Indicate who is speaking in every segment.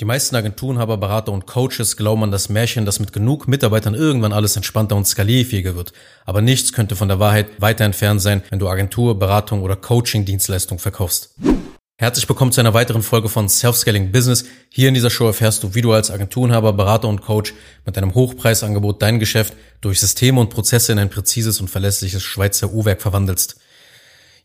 Speaker 1: Die meisten Agenturenhaber, Berater und Coaches glauben an das Märchen, dass mit genug Mitarbeitern irgendwann alles entspannter und skalierfähiger wird. Aber nichts könnte von der Wahrheit weiter entfernt sein, wenn du Agentur, Beratung oder Coaching-Dienstleistung verkaufst. Herzlich willkommen zu einer weiteren Folge von Self-Scaling Business. Hier in dieser Show erfährst du, wie du als Agenturenhaber, Berater und Coach mit deinem Hochpreisangebot dein Geschäft durch Systeme und Prozesse in ein präzises und verlässliches Schweizer Uhrwerk verwandelst.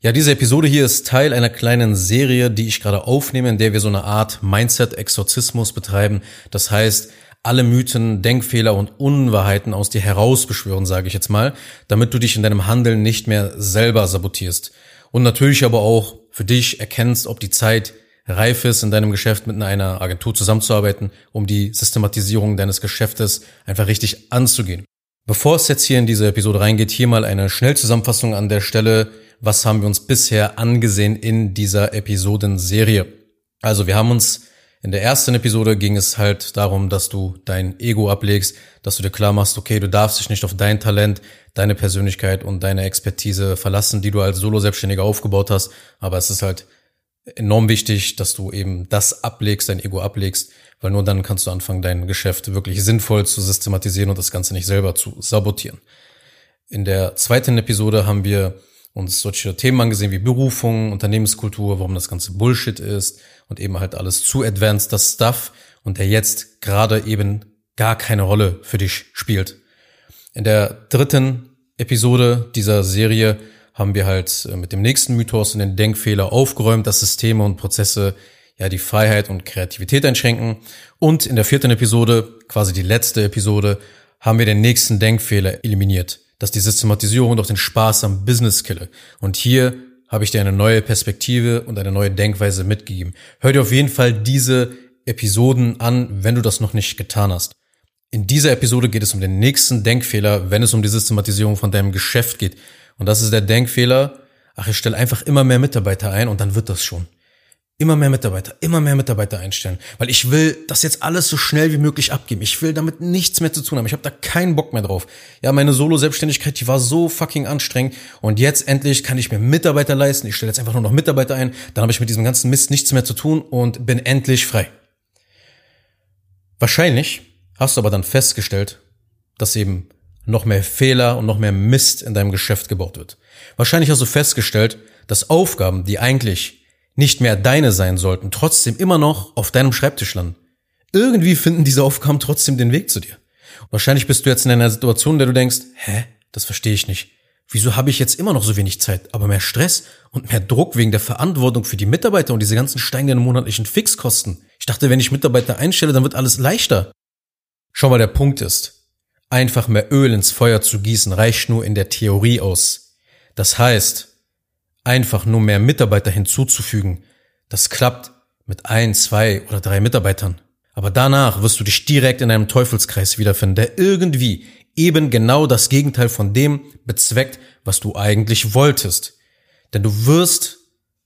Speaker 1: Ja, diese Episode hier ist Teil einer kleinen Serie, die ich gerade aufnehme, in der wir so eine Art Mindset-Exorzismus betreiben. Das heißt, alle Mythen, Denkfehler und Unwahrheiten aus dir herausbeschwören, sage ich jetzt mal, damit du dich in deinem Handeln nicht mehr selber sabotierst. Und natürlich aber auch für dich erkennst, ob die Zeit reif ist, in deinem Geschäft mit einer Agentur zusammenzuarbeiten, um die Systematisierung deines Geschäftes einfach richtig anzugehen. Bevor es jetzt hier in diese Episode reingeht, hier mal eine Schnellzusammenfassung an der Stelle was haben wir uns bisher angesehen in dieser Episodenserie. Also wir haben uns in der ersten Episode ging es halt darum, dass du dein Ego ablegst, dass du dir klar machst, okay, du darfst dich nicht auf dein Talent, deine Persönlichkeit und deine Expertise verlassen, die du als Solo-Selbstständiger aufgebaut hast. Aber es ist halt enorm wichtig, dass du eben das ablegst, dein Ego ablegst, weil nur dann kannst du anfangen, dein Geschäft wirklich sinnvoll zu systematisieren und das Ganze nicht selber zu sabotieren. In der zweiten Episode haben wir uns solche Themen angesehen wie Berufung, Unternehmenskultur, warum das ganze Bullshit ist und eben halt alles zu advanced, das Stuff und der jetzt gerade eben gar keine Rolle für dich spielt. In der dritten Episode dieser Serie haben wir halt äh, mit dem nächsten Mythos und den Denkfehler aufgeräumt, dass Systeme und Prozesse ja die Freiheit und Kreativität einschränken. Und in der vierten Episode, quasi die letzte Episode, haben wir den nächsten Denkfehler eliminiert dass die Systematisierung doch den Spaß am Business kille. Und hier habe ich dir eine neue Perspektive und eine neue Denkweise mitgegeben. Hör dir auf jeden Fall diese Episoden an, wenn du das noch nicht getan hast. In dieser Episode geht es um den nächsten Denkfehler, wenn es um die Systematisierung von deinem Geschäft geht. Und das ist der Denkfehler, ach, ich stelle einfach immer mehr Mitarbeiter ein und dann wird das schon. Immer mehr Mitarbeiter, immer mehr Mitarbeiter einstellen, weil ich will das jetzt alles so schnell wie möglich abgeben. Ich will damit nichts mehr zu tun haben. Ich habe da keinen Bock mehr drauf. Ja, meine Solo-Selbstständigkeit, die war so fucking anstrengend und jetzt endlich kann ich mir Mitarbeiter leisten. Ich stelle jetzt einfach nur noch Mitarbeiter ein, dann habe ich mit diesem ganzen Mist nichts mehr zu tun und bin endlich frei. Wahrscheinlich hast du aber dann festgestellt, dass eben noch mehr Fehler und noch mehr Mist in deinem Geschäft gebaut wird. Wahrscheinlich hast du festgestellt, dass Aufgaben, die eigentlich nicht mehr deine sein sollten, trotzdem immer noch auf deinem Schreibtisch landen. Irgendwie finden diese Aufgaben trotzdem den Weg zu dir. Wahrscheinlich bist du jetzt in einer Situation, in der du denkst, hä, das verstehe ich nicht. Wieso habe ich jetzt immer noch so wenig Zeit, aber mehr Stress und mehr Druck wegen der Verantwortung für die Mitarbeiter und diese ganzen steigenden monatlichen Fixkosten? Ich dachte, wenn ich Mitarbeiter einstelle, dann wird alles leichter. Schau mal, der Punkt ist, einfach mehr Öl ins Feuer zu gießen reicht nur in der Theorie aus. Das heißt, einfach nur mehr Mitarbeiter hinzuzufügen. Das klappt mit ein, zwei oder drei Mitarbeitern. Aber danach wirst du dich direkt in einem Teufelskreis wiederfinden, der irgendwie eben genau das Gegenteil von dem bezweckt, was du eigentlich wolltest. Denn du wirst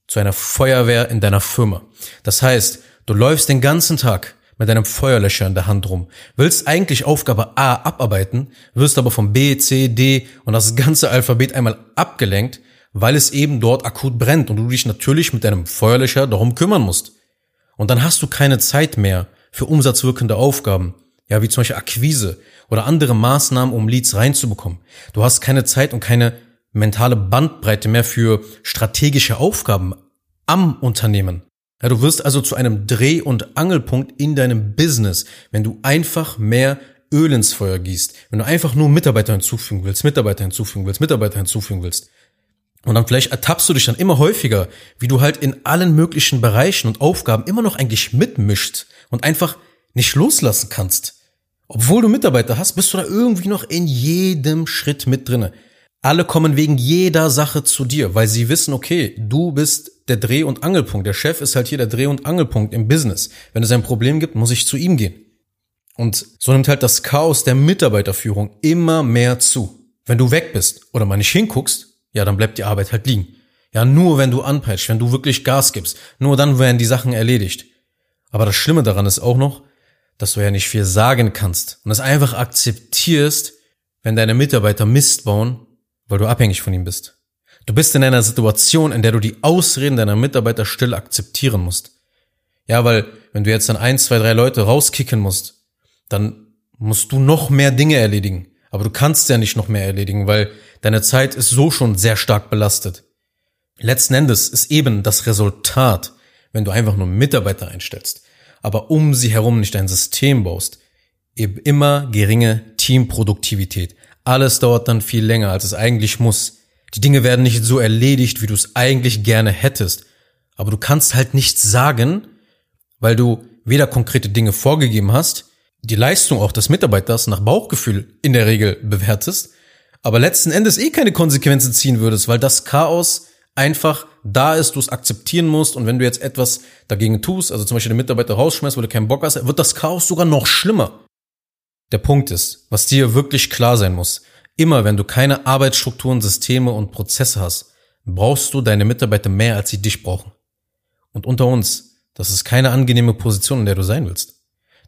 Speaker 1: zu einer Feuerwehr in deiner Firma. Das heißt, du läufst den ganzen Tag mit deinem Feuerlöscher in der Hand rum, willst eigentlich Aufgabe A abarbeiten, wirst aber vom B, C, D und das ganze Alphabet einmal abgelenkt weil es eben dort akut brennt und du dich natürlich mit deinem Feuerlöscher darum kümmern musst. Und dann hast du keine Zeit mehr für umsatzwirkende Aufgaben, ja, wie zum Beispiel Akquise oder andere Maßnahmen, um Leads reinzubekommen. Du hast keine Zeit und keine mentale Bandbreite mehr für strategische Aufgaben am Unternehmen. Ja, du wirst also zu einem Dreh- und Angelpunkt in deinem Business, wenn du einfach mehr Öl ins Feuer gießt, wenn du einfach nur Mitarbeiter hinzufügen willst, Mitarbeiter hinzufügen willst, Mitarbeiter hinzufügen willst. Und dann vielleicht ertappst du dich dann immer häufiger, wie du halt in allen möglichen Bereichen und Aufgaben immer noch eigentlich mitmischt und einfach nicht loslassen kannst. Obwohl du Mitarbeiter hast, bist du da irgendwie noch in jedem Schritt mit drinne. Alle kommen wegen jeder Sache zu dir, weil sie wissen, okay, du bist der Dreh- und Angelpunkt. Der Chef ist halt hier der Dreh- und Angelpunkt im Business. Wenn es ein Problem gibt, muss ich zu ihm gehen. Und so nimmt halt das Chaos der Mitarbeiterführung immer mehr zu. Wenn du weg bist oder mal nicht hinguckst, ja, dann bleibt die Arbeit halt liegen. Ja, nur wenn du anpeitschst, wenn du wirklich Gas gibst, nur dann werden die Sachen erledigt. Aber das Schlimme daran ist auch noch, dass du ja nicht viel sagen kannst und es einfach akzeptierst, wenn deine Mitarbeiter Mist bauen, weil du abhängig von ihm bist. Du bist in einer Situation, in der du die Ausreden deiner Mitarbeiter still akzeptieren musst. Ja, weil wenn du jetzt dann ein, zwei, drei Leute rauskicken musst, dann musst du noch mehr Dinge erledigen. Aber du kannst ja nicht noch mehr erledigen, weil deine Zeit ist so schon sehr stark belastet. Letzten Endes ist eben das Resultat, wenn du einfach nur Mitarbeiter einstellst, aber um sie herum nicht ein System baust, eben immer geringe Teamproduktivität. Alles dauert dann viel länger, als es eigentlich muss. Die Dinge werden nicht so erledigt, wie du es eigentlich gerne hättest. Aber du kannst halt nichts sagen, weil du weder konkrete Dinge vorgegeben hast, die Leistung auch des Mitarbeiters nach Bauchgefühl in der Regel bewertest, aber letzten Endes eh keine Konsequenzen ziehen würdest, weil das Chaos einfach da ist, du es akzeptieren musst und wenn du jetzt etwas dagegen tust, also zum Beispiel den Mitarbeiter rausschmeißt, weil du keinen Bock hast, wird das Chaos sogar noch schlimmer. Der Punkt ist, was dir wirklich klar sein muss, immer wenn du keine Arbeitsstrukturen, Systeme und Prozesse hast, brauchst du deine Mitarbeiter mehr, als sie dich brauchen. Und unter uns, das ist keine angenehme Position, in der du sein willst.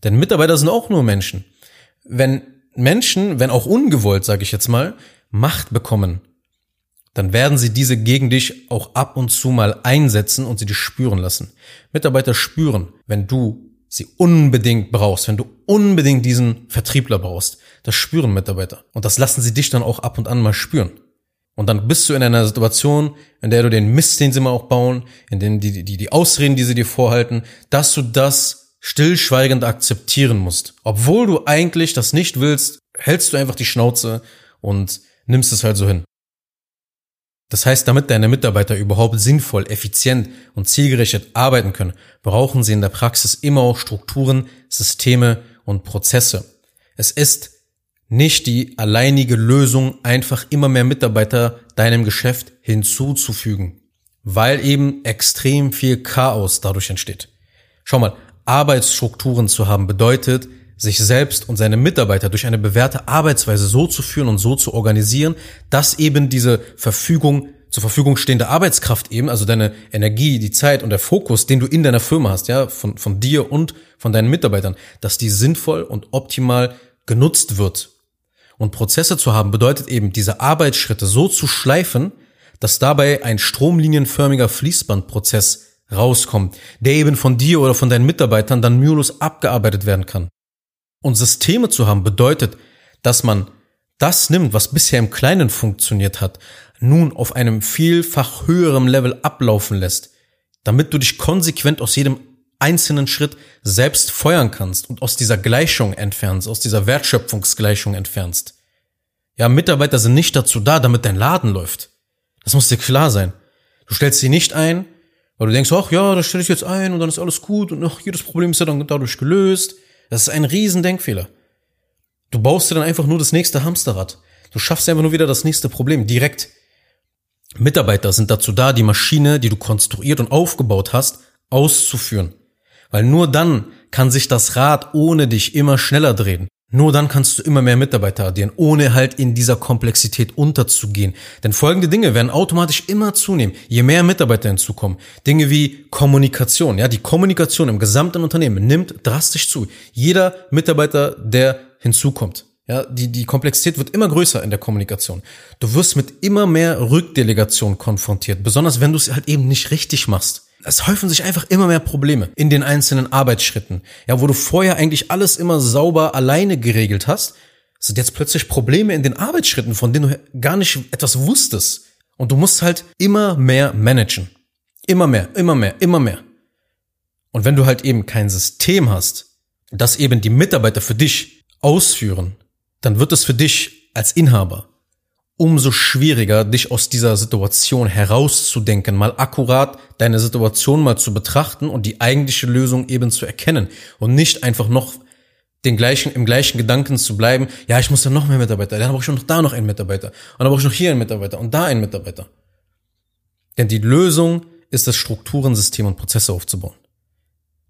Speaker 1: Denn Mitarbeiter sind auch nur Menschen. Wenn Menschen, wenn auch ungewollt, sage ich jetzt mal, Macht bekommen, dann werden sie diese gegen dich auch ab und zu mal einsetzen und sie dich spüren lassen. Mitarbeiter spüren, wenn du sie unbedingt brauchst, wenn du unbedingt diesen Vertriebler brauchst. Das spüren Mitarbeiter. Und das lassen sie dich dann auch ab und an mal spüren. Und dann bist du in einer Situation, in der du den Mist, den sie mal auch bauen, in den die, die, die Ausreden, die sie dir vorhalten, dass du das stillschweigend akzeptieren musst. Obwohl du eigentlich das nicht willst, hältst du einfach die Schnauze und nimmst es halt so hin. Das heißt, damit deine Mitarbeiter überhaupt sinnvoll, effizient und zielgerichtet arbeiten können, brauchen sie in der Praxis immer auch Strukturen, Systeme und Prozesse. Es ist nicht die alleinige Lösung, einfach immer mehr Mitarbeiter deinem Geschäft hinzuzufügen, weil eben extrem viel Chaos dadurch entsteht. Schau mal, Arbeitsstrukturen zu haben bedeutet, sich selbst und seine Mitarbeiter durch eine bewährte Arbeitsweise so zu führen und so zu organisieren, dass eben diese Verfügung zur Verfügung stehende Arbeitskraft eben, also deine Energie, die Zeit und der Fokus, den du in deiner Firma hast, ja, von, von dir und von deinen Mitarbeitern, dass die sinnvoll und optimal genutzt wird. Und Prozesse zu haben bedeutet eben, diese Arbeitsschritte so zu schleifen, dass dabei ein stromlinienförmiger Fließbandprozess rauskommt, der eben von dir oder von deinen Mitarbeitern dann mühelos abgearbeitet werden kann. Und Systeme zu haben bedeutet, dass man das nimmt, was bisher im Kleinen funktioniert hat, nun auf einem vielfach höherem Level ablaufen lässt, damit du dich konsequent aus jedem einzelnen Schritt selbst feuern kannst und aus dieser Gleichung entfernst, aus dieser Wertschöpfungsgleichung entfernst. Ja, Mitarbeiter sind nicht dazu da, damit dein Laden läuft. Das muss dir klar sein. Du stellst sie nicht ein, weil du denkst, ach ja, da stelle ich jetzt ein und dann ist alles gut und ach, jedes Problem ist ja dann dadurch gelöst. Das ist ein riesen Denkfehler. Du baust dir dann einfach nur das nächste Hamsterrad. Du schaffst einfach nur wieder das nächste Problem direkt. Mitarbeiter sind dazu da, die Maschine, die du konstruiert und aufgebaut hast, auszuführen. Weil nur dann kann sich das Rad ohne dich immer schneller drehen. Nur dann kannst du immer mehr Mitarbeiter addieren, ohne halt in dieser Komplexität unterzugehen. Denn folgende Dinge werden automatisch immer zunehmen, je mehr Mitarbeiter hinzukommen. Dinge wie Kommunikation, ja, die Kommunikation im gesamten Unternehmen nimmt drastisch zu. Jeder Mitarbeiter, der hinzukommt. Ja, die, die Komplexität wird immer größer in der Kommunikation. Du wirst mit immer mehr Rückdelegation konfrontiert, besonders wenn du es halt eben nicht richtig machst es häufen sich einfach immer mehr Probleme in den einzelnen Arbeitsschritten. Ja, wo du vorher eigentlich alles immer sauber alleine geregelt hast, sind jetzt plötzlich Probleme in den Arbeitsschritten, von denen du gar nicht etwas wusstest. Und du musst halt immer mehr managen. Immer mehr, immer mehr, immer mehr. Und wenn du halt eben kein System hast, das eben die Mitarbeiter für dich ausführen, dann wird es für dich als Inhaber umso schwieriger, dich aus dieser Situation herauszudenken, mal akkurat deine Situation mal zu betrachten und die eigentliche Lösung eben zu erkennen und nicht einfach noch den gleichen, im gleichen Gedanken zu bleiben, ja, ich muss da noch mehr Mitarbeiter, dann brauche ich noch da noch einen Mitarbeiter und dann brauche ich noch hier einen Mitarbeiter und da einen Mitarbeiter. Denn die Lösung ist es, Strukturen, Systeme und Prozesse aufzubauen.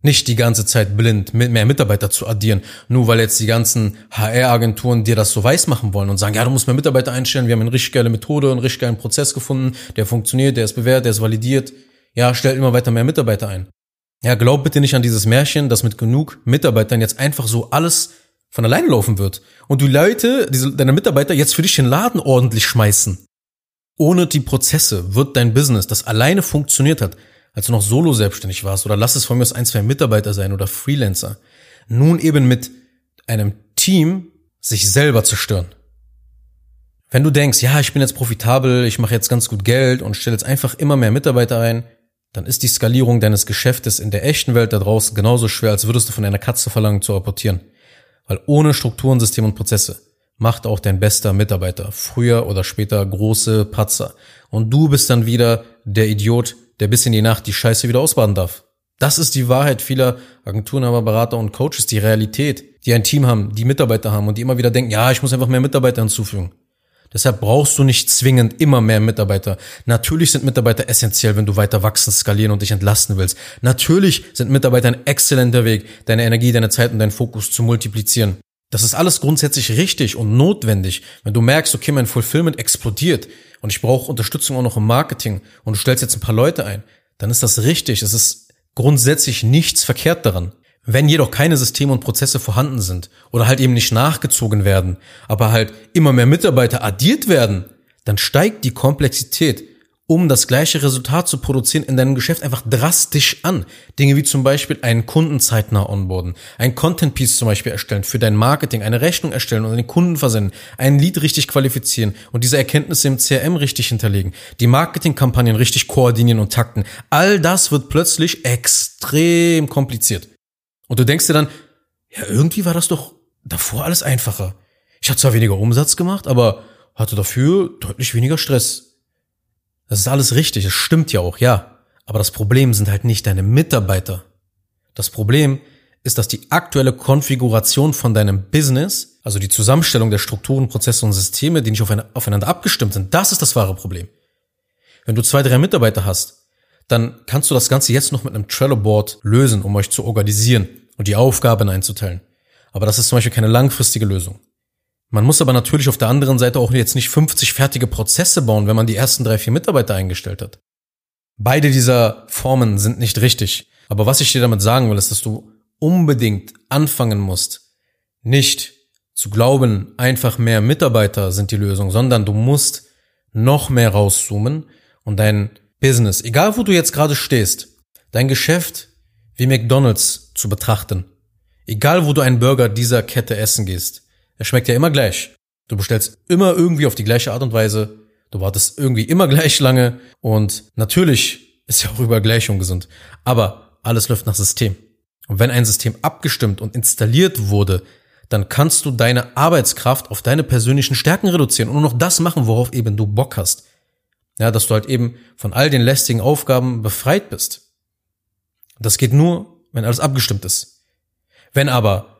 Speaker 1: Nicht die ganze Zeit blind mit mehr Mitarbeiter zu addieren, nur weil jetzt die ganzen HR-Agenturen dir das so weiß machen wollen und sagen, ja, du musst mehr Mitarbeiter einstellen, wir haben eine richtig geile Methode, einen richtig geilen Prozess gefunden, der funktioniert, der ist bewährt, der ist validiert. Ja, stell immer weiter mehr Mitarbeiter ein. Ja, glaub bitte nicht an dieses Märchen, dass mit genug Mitarbeitern jetzt einfach so alles von allein laufen wird und du Leute, diese, deine Mitarbeiter jetzt für dich den Laden ordentlich schmeißen. Ohne die Prozesse wird dein Business, das alleine funktioniert hat, als du noch solo selbstständig warst oder lass es von mir aus ein, zwei Mitarbeiter sein oder Freelancer, nun eben mit einem Team sich selber zerstören. Wenn du denkst, ja, ich bin jetzt profitabel, ich mache jetzt ganz gut Geld und stelle jetzt einfach immer mehr Mitarbeiter ein, dann ist die Skalierung deines Geschäftes in der echten Welt da draußen genauso schwer, als würdest du von einer Katze verlangen zu rapportieren. Weil ohne Strukturen, System und Prozesse macht auch dein bester Mitarbeiter früher oder später große Patzer. Und du bist dann wieder der Idiot, der bis in die Nacht die Scheiße wieder ausbaden darf. Das ist die Wahrheit vieler Agenturen, Berater und Coaches, die Realität, die ein Team haben, die Mitarbeiter haben und die immer wieder denken, ja, ich muss einfach mehr Mitarbeiter hinzufügen. Deshalb brauchst du nicht zwingend immer mehr Mitarbeiter. Natürlich sind Mitarbeiter essentiell, wenn du weiter wachsen, skalieren und dich entlasten willst. Natürlich sind Mitarbeiter ein exzellenter Weg, deine Energie, deine Zeit und deinen Fokus zu multiplizieren. Das ist alles grundsätzlich richtig und notwendig. Wenn du merkst, okay, mein Fulfillment explodiert und ich brauche Unterstützung auch noch im Marketing und du stellst jetzt ein paar Leute ein, dann ist das richtig. Es ist grundsätzlich nichts verkehrt daran. Wenn jedoch keine Systeme und Prozesse vorhanden sind oder halt eben nicht nachgezogen werden, aber halt immer mehr Mitarbeiter addiert werden, dann steigt die Komplexität, um das gleiche Resultat zu produzieren in deinem Geschäft einfach drastisch an. Dinge wie zum Beispiel einen Kunden zeitnah onboarden, ein Content Piece zum Beispiel erstellen für dein Marketing, eine Rechnung erstellen und den Kunden versenden, ein Lead richtig qualifizieren und diese Erkenntnisse im CRM richtig hinterlegen, die Marketingkampagnen richtig koordinieren und takten. All das wird plötzlich extrem kompliziert. Und du denkst dir dann, ja, irgendwie war das doch davor alles einfacher. Ich hatte zwar weniger Umsatz gemacht, aber hatte dafür deutlich weniger Stress. Das ist alles richtig, es stimmt ja auch, ja. Aber das Problem sind halt nicht deine Mitarbeiter. Das Problem ist, dass die aktuelle Konfiguration von deinem Business, also die Zusammenstellung der Strukturen, Prozesse und Systeme, die nicht aufeinander abgestimmt sind, das ist das wahre Problem. Wenn du zwei, drei Mitarbeiter hast, dann kannst du das Ganze jetzt noch mit einem Trello-Board lösen, um euch zu organisieren und die Aufgaben einzuteilen. Aber das ist zum Beispiel keine langfristige Lösung. Man muss aber natürlich auf der anderen Seite auch jetzt nicht 50 fertige Prozesse bauen, wenn man die ersten drei, vier Mitarbeiter eingestellt hat. Beide dieser Formen sind nicht richtig. Aber was ich dir damit sagen will, ist, dass du unbedingt anfangen musst, nicht zu glauben, einfach mehr Mitarbeiter sind die Lösung, sondern du musst noch mehr rauszoomen und dein Business, egal wo du jetzt gerade stehst, dein Geschäft wie McDonald's zu betrachten. Egal wo du einen Burger dieser Kette essen gehst, er schmeckt ja immer gleich. Du bestellst immer irgendwie auf die gleiche Art und Weise, du wartest irgendwie immer gleich lange und natürlich ist ja auch überall gleich ungesund. Aber alles läuft nach System. Und wenn ein System abgestimmt und installiert wurde, dann kannst du deine Arbeitskraft auf deine persönlichen Stärken reduzieren und nur noch das machen, worauf eben du Bock hast. Ja, dass du halt eben von all den lästigen Aufgaben befreit bist. Das geht nur, wenn alles abgestimmt ist. Wenn aber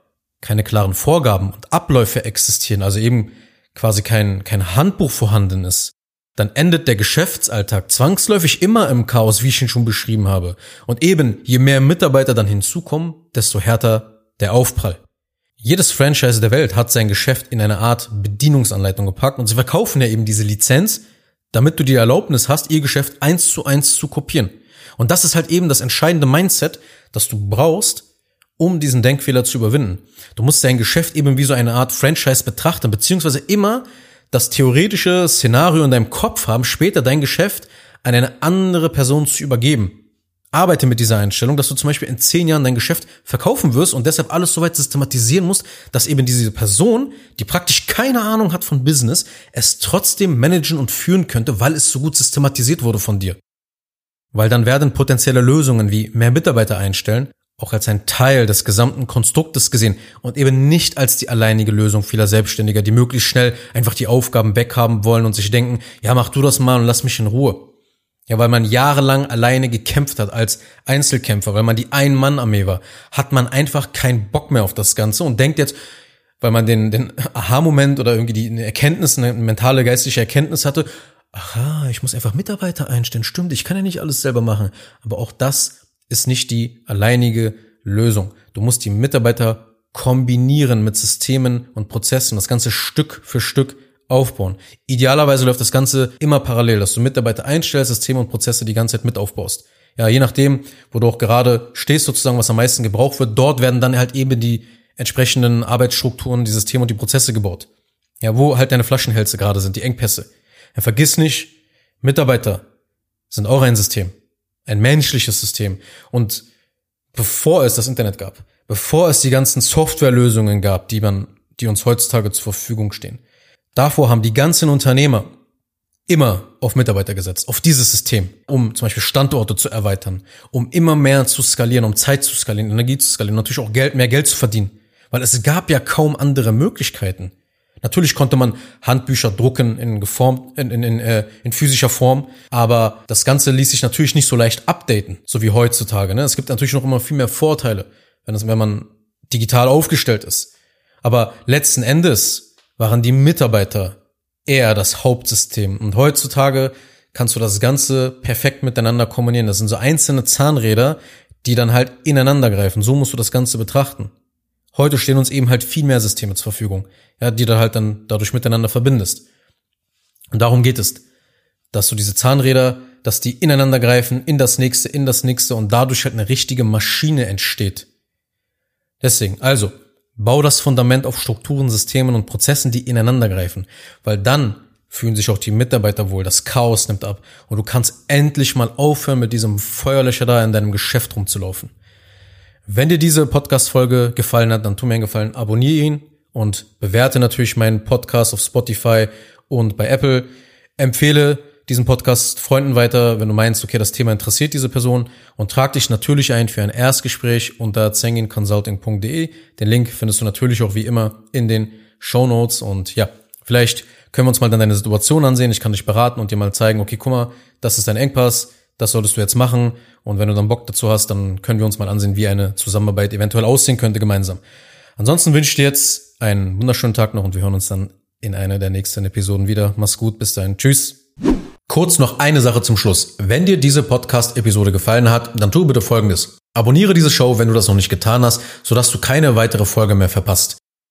Speaker 1: keine klaren Vorgaben und Abläufe existieren, also eben quasi kein, kein Handbuch vorhanden ist, dann endet der Geschäftsalltag zwangsläufig immer im Chaos, wie ich ihn schon beschrieben habe. Und eben, je mehr Mitarbeiter dann hinzukommen, desto härter der Aufprall. Jedes Franchise der Welt hat sein Geschäft in eine Art Bedienungsanleitung gepackt und sie verkaufen ja eben diese Lizenz, damit du die Erlaubnis hast, ihr Geschäft eins zu eins zu kopieren. Und das ist halt eben das entscheidende Mindset, das du brauchst, um diesen Denkfehler zu überwinden. Du musst dein Geschäft eben wie so eine Art Franchise betrachten, beziehungsweise immer das theoretische Szenario in deinem Kopf haben, später dein Geschäft an eine andere Person zu übergeben. Arbeite mit dieser Einstellung, dass du zum Beispiel in zehn Jahren dein Geschäft verkaufen wirst und deshalb alles so weit systematisieren musst, dass eben diese Person, die praktisch keine Ahnung hat von Business, es trotzdem managen und führen könnte, weil es so gut systematisiert wurde von dir. Weil dann werden potenzielle Lösungen wie mehr Mitarbeiter einstellen auch als ein Teil des gesamten Konstruktes gesehen und eben nicht als die alleinige Lösung vieler Selbstständiger, die möglichst schnell einfach die Aufgaben weghaben wollen und sich denken, ja, mach du das mal und lass mich in Ruhe. Ja, weil man jahrelang alleine gekämpft hat als Einzelkämpfer, weil man die Ein-Mann-Armee war, hat man einfach keinen Bock mehr auf das Ganze und denkt jetzt, weil man den, den Aha-Moment oder irgendwie die Erkenntnis, eine mentale, geistliche Erkenntnis hatte, aha, ich muss einfach Mitarbeiter einstellen. Stimmt, ich kann ja nicht alles selber machen. Aber auch das ist nicht die alleinige Lösung. Du musst die Mitarbeiter kombinieren mit Systemen und Prozessen, das Ganze Stück für Stück aufbauen. Idealerweise läuft das Ganze immer parallel, dass du Mitarbeiter einstellst, Systeme und Prozesse die ganze Zeit mit aufbaust. Ja, je nachdem, wo du auch gerade stehst, sozusagen, was am meisten gebraucht wird, dort werden dann halt eben die entsprechenden Arbeitsstrukturen, die Systeme und die Prozesse gebaut. Ja, wo halt deine Flaschenhälse gerade sind, die Engpässe. Ja, vergiss nicht, Mitarbeiter sind auch ein System. Ein menschliches System. Und bevor es das Internet gab, bevor es die ganzen Softwarelösungen gab, die man, die uns heutzutage zur Verfügung stehen, davor haben die ganzen Unternehmer immer auf Mitarbeiter gesetzt, auf dieses System, um zum Beispiel Standorte zu erweitern, um immer mehr zu skalieren, um Zeit zu skalieren, Energie zu skalieren, natürlich auch Geld, mehr Geld zu verdienen. Weil es gab ja kaum andere Möglichkeiten. Natürlich konnte man Handbücher drucken in, geformt, in, in, in, äh, in physischer Form, aber das Ganze ließ sich natürlich nicht so leicht updaten, so wie heutzutage. Ne? Es gibt natürlich noch immer viel mehr Vorteile, wenn, das, wenn man digital aufgestellt ist. Aber letzten Endes waren die Mitarbeiter eher das Hauptsystem. Und heutzutage kannst du das Ganze perfekt miteinander kombinieren. Das sind so einzelne Zahnräder, die dann halt ineinander greifen. So musst du das Ganze betrachten. Heute stehen uns eben halt viel mehr Systeme zur Verfügung, ja, die du halt dann dadurch miteinander verbindest. Und darum geht es, dass du diese Zahnräder, dass die ineinander greifen, in das nächste, in das nächste und dadurch halt eine richtige Maschine entsteht. Deswegen, also, Bau das Fundament auf Strukturen, Systemen und Prozessen, die ineinander greifen, weil dann fühlen sich auch die Mitarbeiter wohl, das Chaos nimmt ab und du kannst endlich mal aufhören, mit diesem Feuerlöcher da in deinem Geschäft rumzulaufen. Wenn dir diese Podcast-Folge gefallen hat, dann tu mir einen Gefallen, abonniere ihn und bewerte natürlich meinen Podcast auf Spotify und bei Apple. Empfehle diesen Podcast Freunden weiter, wenn du meinst, okay, das Thema interessiert diese Person und trag dich natürlich ein für ein Erstgespräch unter zenginconsulting.de. Den Link findest du natürlich auch wie immer in den Show Notes und ja, vielleicht können wir uns mal dann deine Situation ansehen. Ich kann dich beraten und dir mal zeigen, okay, guck mal, das ist dein Engpass, das solltest du jetzt machen und wenn du dann Bock dazu hast, dann können wir uns mal ansehen, wie eine Zusammenarbeit eventuell aussehen könnte gemeinsam. Ansonsten wünsche ich dir jetzt einen wunderschönen Tag noch und wir hören uns dann in einer der nächsten Episoden wieder. Mach's gut, bis dahin. Tschüss. Kurz noch eine Sache zum Schluss. Wenn dir diese Podcast-Episode gefallen hat, dann tu bitte Folgendes. Abonniere diese Show, wenn du das noch nicht getan hast, sodass du keine weitere Folge mehr verpasst.